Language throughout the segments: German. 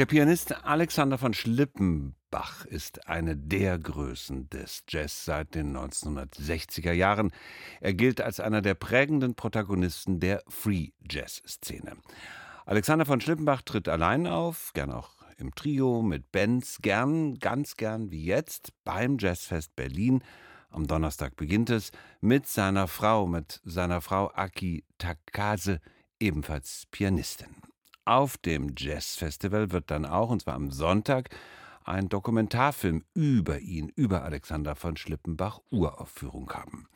Der Pianist Alexander von Schlippenbach ist eine der Größen des Jazz seit den 1960er Jahren. Er gilt als einer der prägenden Protagonisten der Free Jazz Szene. Alexander von Schlippenbach tritt allein auf, gern auch im Trio mit Bands, gern, ganz gern wie jetzt beim Jazzfest Berlin. Am Donnerstag beginnt es mit seiner Frau, mit seiner Frau Aki Takase, ebenfalls Pianistin. Auf dem Jazzfestival wird dann auch, und zwar am Sonntag, ein Dokumentarfilm über ihn, über Alexander von Schlippenbach, Uraufführung haben.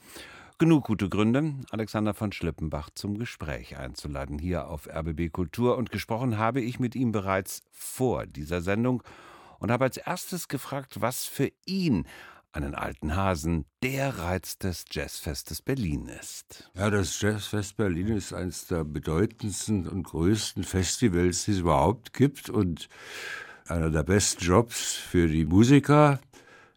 Genug gute Gründe, Alexander von Schlippenbach zum Gespräch einzuladen hier auf RBB Kultur. Und gesprochen habe ich mit ihm bereits vor dieser Sendung und habe als erstes gefragt, was für ihn einen alten Hasen, der Reiz des Jazzfestes Berlin ist. Ja, das Jazzfest Berlin ist eines der bedeutendsten und größten Festivals, die es überhaupt gibt und einer der besten Jobs für die Musiker,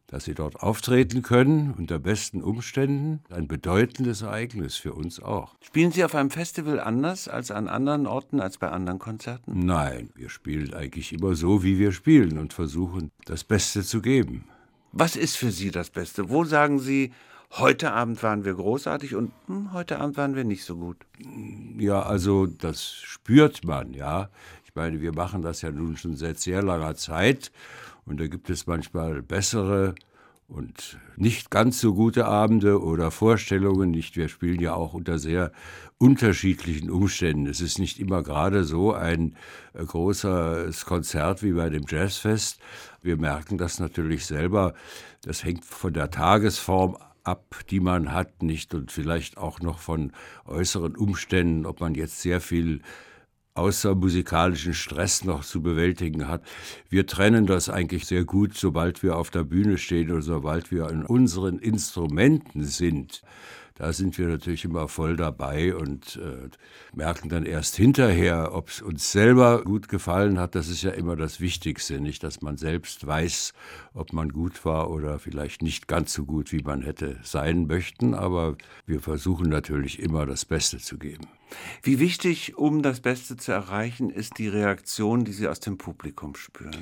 dass sie dort auftreten können unter besten Umständen. Ein bedeutendes Ereignis für uns auch. Spielen Sie auf einem Festival anders als an anderen Orten, als bei anderen Konzerten? Nein, wir spielen eigentlich immer so, wie wir spielen und versuchen, das Beste zu geben. Was ist für Sie das Beste? Wo sagen Sie, heute Abend waren wir großartig und hm, heute Abend waren wir nicht so gut? Ja, also das spürt man, ja. Ich meine, wir machen das ja nun schon seit sehr langer Zeit und da gibt es manchmal bessere und nicht ganz so gute Abende oder Vorstellungen nicht. Wir spielen ja auch unter sehr unterschiedlichen Umständen. Es ist nicht immer gerade so ein äh, großes Konzert wie bei dem Jazzfest. Wir merken das natürlich selber. Das hängt von der Tagesform ab, die man hat, nicht und vielleicht auch noch von äußeren Umständen, ob man jetzt sehr viel außer musikalischen Stress noch zu bewältigen hat. Wir trennen das eigentlich sehr gut, sobald wir auf der Bühne stehen oder sobald wir in unseren Instrumenten sind. Da sind wir natürlich immer voll dabei und äh, merken dann erst hinterher, ob es uns selber gut gefallen hat. Das ist ja immer das Wichtigste, nicht, dass man selbst weiß, ob man gut war oder vielleicht nicht ganz so gut, wie man hätte sein möchten. Aber wir versuchen natürlich immer das Beste zu geben. Wie wichtig, um das Beste zu erreichen, ist die Reaktion, die Sie aus dem Publikum spüren?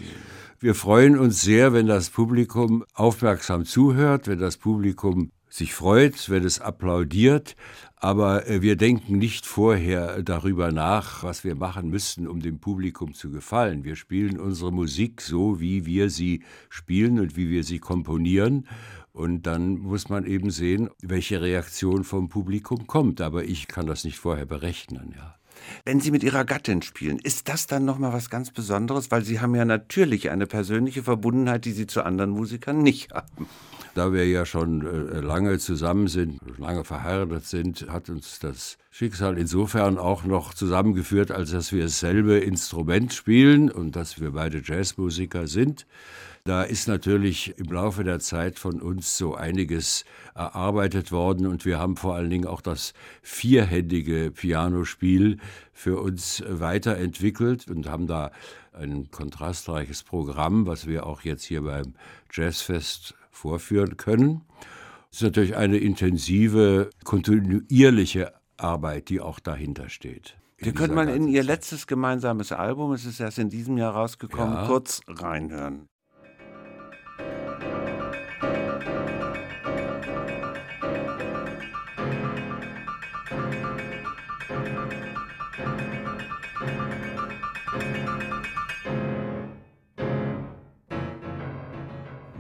Wir freuen uns sehr, wenn das Publikum aufmerksam zuhört, wenn das Publikum sich freut, wenn es applaudiert, aber äh, wir denken nicht vorher darüber nach, was wir machen müssten, um dem Publikum zu gefallen. Wir spielen unsere Musik so, wie wir sie spielen und wie wir sie komponieren. Und dann muss man eben sehen, welche Reaktion vom Publikum kommt. Aber ich kann das nicht vorher berechnen, ja. Wenn Sie mit Ihrer Gattin spielen, ist das dann nochmal was ganz Besonderes? Weil Sie haben ja natürlich eine persönliche Verbundenheit, die Sie zu anderen Musikern nicht haben. Da wir ja schon äh, lange zusammen sind, lange verheiratet sind, hat uns das Schicksal insofern auch noch zusammengeführt, als dass wir dasselbe Instrument spielen und dass wir beide Jazzmusiker sind. Da ist natürlich im Laufe der Zeit von uns so einiges erarbeitet worden und wir haben vor allen Dingen auch das vierhändige Pianospiel für uns weiterentwickelt und haben da ein kontrastreiches Programm, was wir auch jetzt hier beim Jazzfest vorführen können. Es ist natürlich eine intensive, kontinuierliche Arbeit, die auch dahinter steht. Wir können mal in Ihr letztes gemeinsames Album, es ist erst in diesem Jahr rausgekommen, ja. kurz reinhören.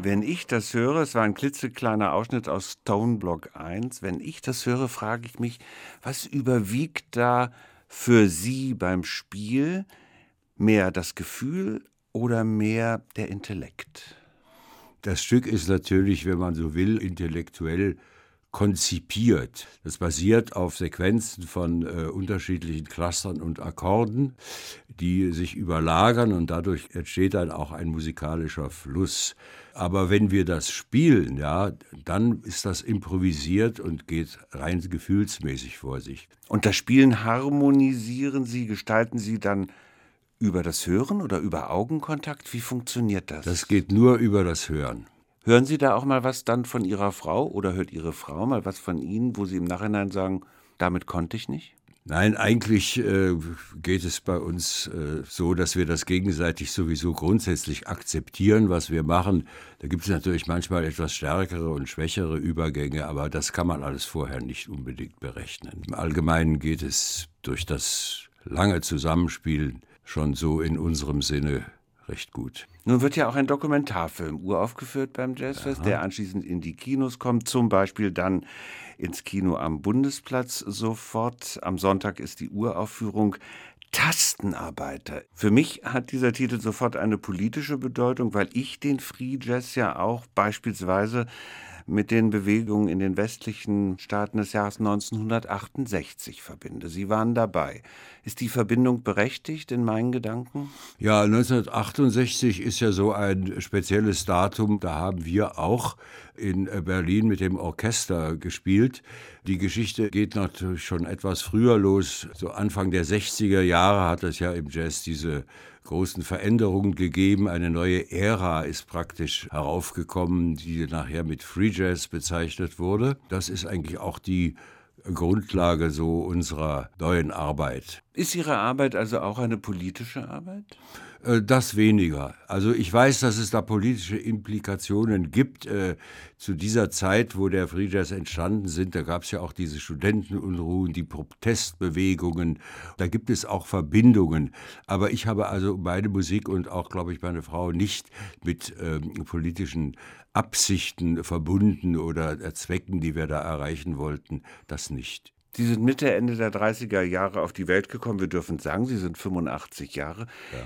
Wenn ich das höre, es war ein klitzekleiner Ausschnitt aus Stone Block 1, wenn ich das höre, frage ich mich, was überwiegt da für Sie beim Spiel? Mehr das Gefühl oder mehr der Intellekt? Das Stück ist natürlich, wenn man so will, intellektuell konzipiert. Das basiert auf Sequenzen von äh, unterschiedlichen Clustern und Akkorden, die sich überlagern und dadurch entsteht dann auch ein musikalischer Fluss. Aber wenn wir das spielen, ja, dann ist das improvisiert und geht rein gefühlsmäßig vor sich. Und das Spielen harmonisieren Sie, gestalten Sie dann über das Hören oder über Augenkontakt? Wie funktioniert das? Das geht nur über das Hören. Hören Sie da auch mal was dann von Ihrer Frau oder hört Ihre Frau mal was von Ihnen, wo Sie im Nachhinein sagen, damit konnte ich nicht? Nein, eigentlich äh, geht es bei uns äh, so, dass wir das gegenseitig sowieso grundsätzlich akzeptieren, was wir machen. Da gibt es natürlich manchmal etwas stärkere und schwächere Übergänge, aber das kann man alles vorher nicht unbedingt berechnen. Im Allgemeinen geht es durch das lange Zusammenspiel schon so in unserem Sinne recht gut. Nun wird ja auch ein Dokumentarfilm uraufgeführt beim Jazzfest, ja. der anschließend in die Kinos kommt, zum Beispiel dann ins Kino am Bundesplatz sofort. Am Sonntag ist die Uraufführung. Tastenarbeiter. Für mich hat dieser Titel sofort eine politische Bedeutung, weil ich den Free Jazz ja auch beispielsweise mit den Bewegungen in den westlichen Staaten des Jahres 1968 verbinde. Sie waren dabei. Ist die Verbindung berechtigt in meinen Gedanken? Ja, 1968 ist ja so ein spezielles Datum. Da haben wir auch in Berlin mit dem Orchester gespielt. Die Geschichte geht natürlich schon etwas früher los. So Anfang der 60er Jahre hat es ja im Jazz diese großen Veränderungen gegeben. Eine neue Ära ist praktisch heraufgekommen, die nachher mit Free Jazz bezeichnet wurde. Das ist eigentlich auch die Grundlage so unserer neuen Arbeit. Ist Ihre Arbeit also auch eine politische Arbeit? Äh, das weniger. Also ich weiß, dass es da politische Implikationen gibt. Äh, zu dieser Zeit, wo der Free entstanden sind, da gab es ja auch diese Studentenunruhen, die Protestbewegungen. Da gibt es auch Verbindungen. Aber ich habe also meine Musik und auch, glaube ich, meine Frau nicht mit ähm, politischen Absichten verbunden oder Zwecken, die wir da erreichen wollten. Das nicht. Sie sind Mitte, Ende der 30er Jahre auf die Welt gekommen. Wir dürfen sagen, Sie sind 85 Jahre. Ja.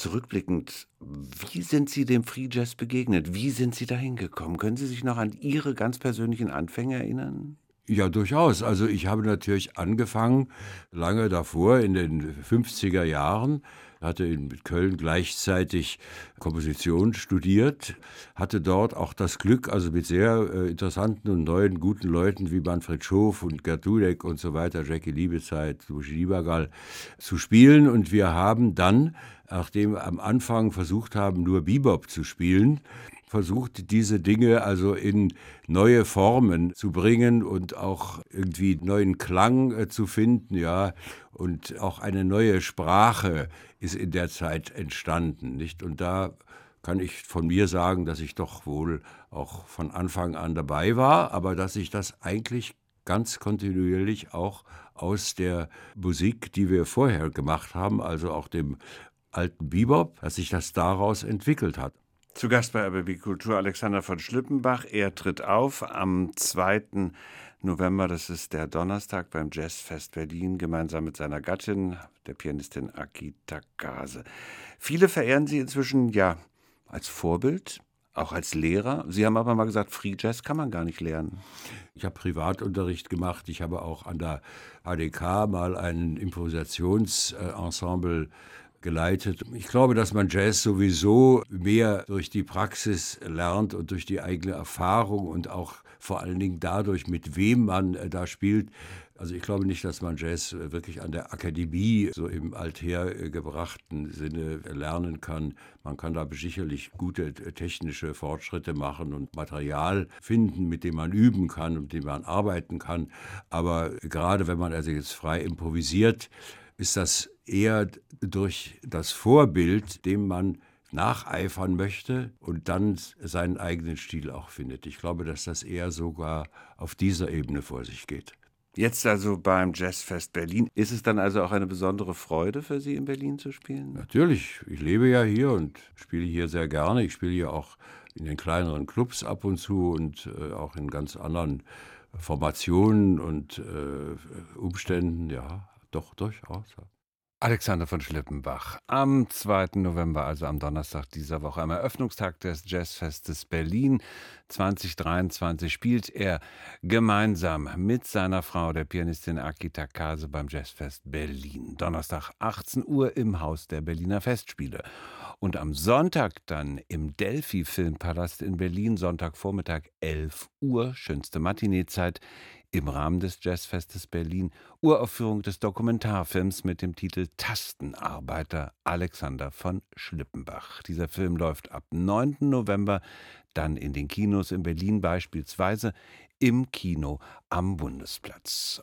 Zurückblickend, wie sind Sie dem Free Jazz begegnet? Wie sind Sie dahin gekommen? Können Sie sich noch an Ihre ganz persönlichen Anfänge erinnern? Ja, durchaus. Also ich habe natürlich angefangen, lange davor, in den 50er Jahren, hatte in Köln gleichzeitig Komposition studiert, hatte dort auch das Glück, also mit sehr äh, interessanten und neuen, guten Leuten wie Manfred Schof und Gerd Dudek und so weiter, Jackie Liebezeit, Sushi Liebergal, zu spielen. Und wir haben dann nachdem wir am Anfang versucht haben, nur Bebop zu spielen, versucht, diese Dinge also in neue Formen zu bringen und auch irgendwie neuen Klang äh, zu finden, ja. Und auch eine neue Sprache ist in der Zeit entstanden, nicht? Und da kann ich von mir sagen, dass ich doch wohl auch von Anfang an dabei war, aber dass ich das eigentlich ganz kontinuierlich auch aus der Musik, die wir vorher gemacht haben, also auch dem alten Bebop, dass sich das daraus entwickelt hat. Zu Gast bei RBB Kultur Alexander von Schlippenbach. Er tritt auf am 2. November, das ist der Donnerstag beim Jazzfest Berlin, gemeinsam mit seiner Gattin, der Pianistin Aki Takase. Viele verehren sie inzwischen ja als Vorbild, auch als Lehrer. Sie haben aber mal gesagt, Free Jazz kann man gar nicht lernen. Ich habe Privatunterricht gemacht. Ich habe auch an der ADK mal ein Improvisationsensemble geleitet. Ich glaube, dass man Jazz sowieso mehr durch die Praxis lernt und durch die eigene Erfahrung und auch vor allen Dingen dadurch, mit wem man äh, da spielt. Also ich glaube nicht, dass man Jazz äh, wirklich an der Akademie so im althergebrachten Sinne lernen kann. Man kann da sicherlich gute äh, technische Fortschritte machen und Material finden, mit dem man üben kann und mit dem man arbeiten kann. Aber gerade wenn man also jetzt frei improvisiert, ist das eher durch das Vorbild, dem man nacheifern möchte und dann seinen eigenen Stil auch findet. Ich glaube, dass das eher sogar auf dieser Ebene vor sich geht. Jetzt also beim Jazzfest Berlin. Ist es dann also auch eine besondere Freude für Sie, in Berlin zu spielen? Natürlich. Ich lebe ja hier und spiele hier sehr gerne. Ich spiele hier auch in den kleineren Clubs ab und zu und äh, auch in ganz anderen Formationen und äh, Umständen. Ja, doch, durchaus. Alexander von Schlippenbach. Am 2. November, also am Donnerstag dieser Woche, am Eröffnungstag des Jazzfestes Berlin 2023, spielt er gemeinsam mit seiner Frau, der Pianistin Aki Takase, beim Jazzfest Berlin. Donnerstag 18 Uhr im Haus der Berliner Festspiele. Und am Sonntag dann im Delphi Filmpalast in Berlin, Sonntagvormittag 11 Uhr, schönste Matineezeit, im Rahmen des Jazzfestes Berlin Uraufführung des Dokumentarfilms mit dem Titel Tastenarbeiter Alexander von Schlippenbach. Dieser Film läuft ab 9. November dann in den Kinos in Berlin beispielsweise im Kino am Bundesplatz.